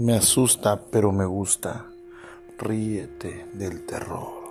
Me asusta pero me gusta. Ríete del terror.